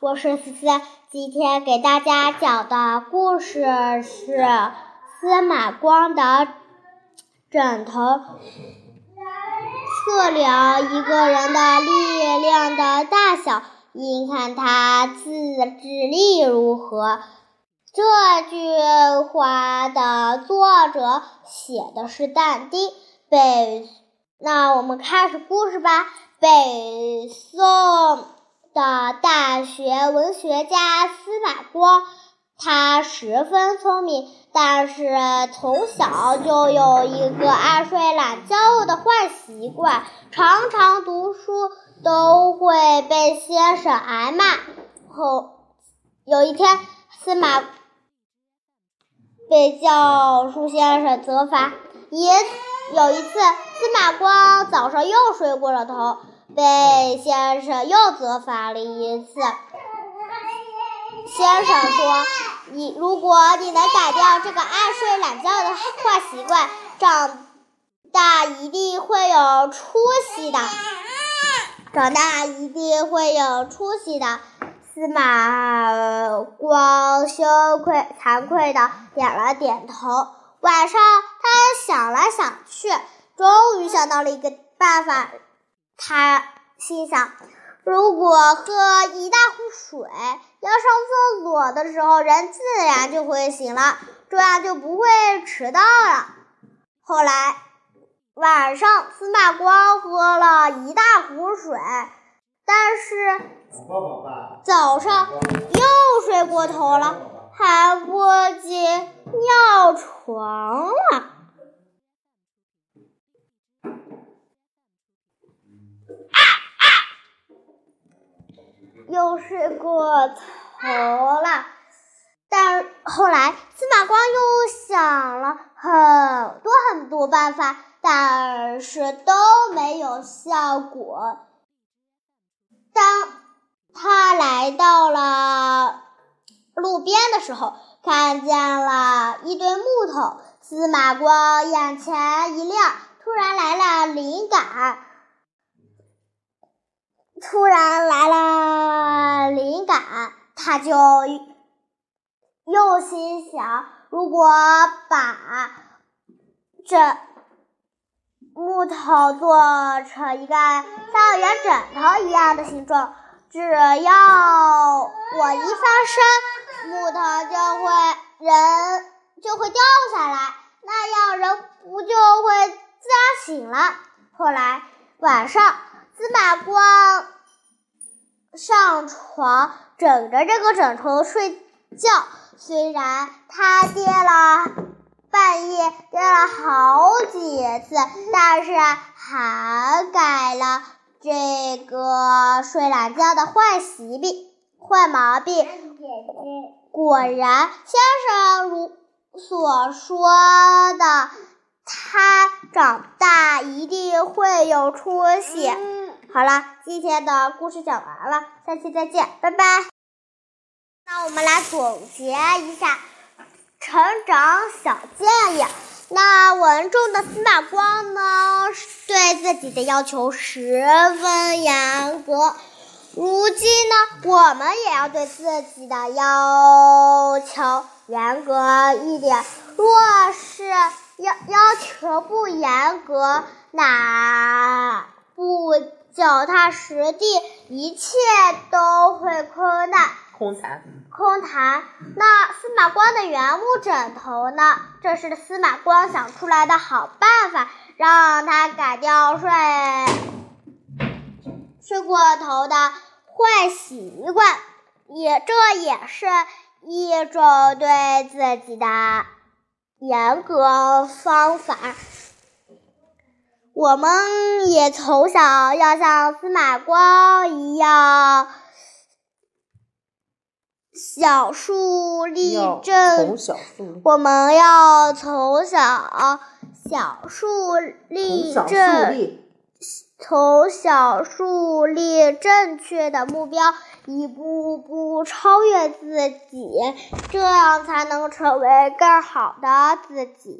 我是思思。今天给大家讲的故事是司马光的枕头，测量一个人的力量的大小，应看他自制力如何。这句话的作者写的是但丁。北，那我们开始故事吧。北宋。的大学文学家司马光，他十分聪明，但是从小就有一个爱睡懒觉的坏习惯，常常读书都会被先生挨骂。后有一天，司马被教书先生责罚。也有一次，司马光早上又睡过了头。被先生又责罚了一次。先生说：“你如果你能改掉这个爱睡懒觉的坏习惯，长大一定会有出息的。长大一定会有出息的。”司马光羞愧惭愧的点了点头。晚上，他想来想去，终于想到了一个办法。他心想：如果喝一大壶水，要上厕所的时候，人自然就会醒了，这样就不会迟到了。后来晚上，司马光喝了一大壶水，但是早上 又睡过头了，还不及尿床了。又睡过头了，但后来司马光又想了很多很多办法，但是都没有效果。当他来到了路边的时候，看见了一堆木头，司马光眼前一亮，突然来了灵感。突然来了灵感，他就又心想：如果把这木头做成一个像圆枕头一样的形状，只要我一翻身，木头就会人就会掉下来，那样人不就会自然醒了？后来晚上。司马光上床枕着这个枕头睡觉，虽然他跌了半夜跌了好几次，但是还改了这个睡懒觉的坏习病、坏毛病。果然，先生如所说的，他长大一定会有出息。好了，今天的故事讲完了，下期再见，拜拜。那我们来总结一下成长小建议。那文中的司马光呢，对自己的要求十分严格。如今呢，我们也要对自己的要求严格一点。若是要要求不严格，那不。脚踏实地，一切都会空难。空谈。空谈。那司马光的原木枕头呢？这是司马光想出来的好办法，让他改掉睡睡过头的坏习惯。也，这也是一种对自己的严格方法。我们也从小要像司马光一样，小树立正。我们要从小小树立正，从小树立正确的目标，一步步超越自己，这样才能成为更好的自己。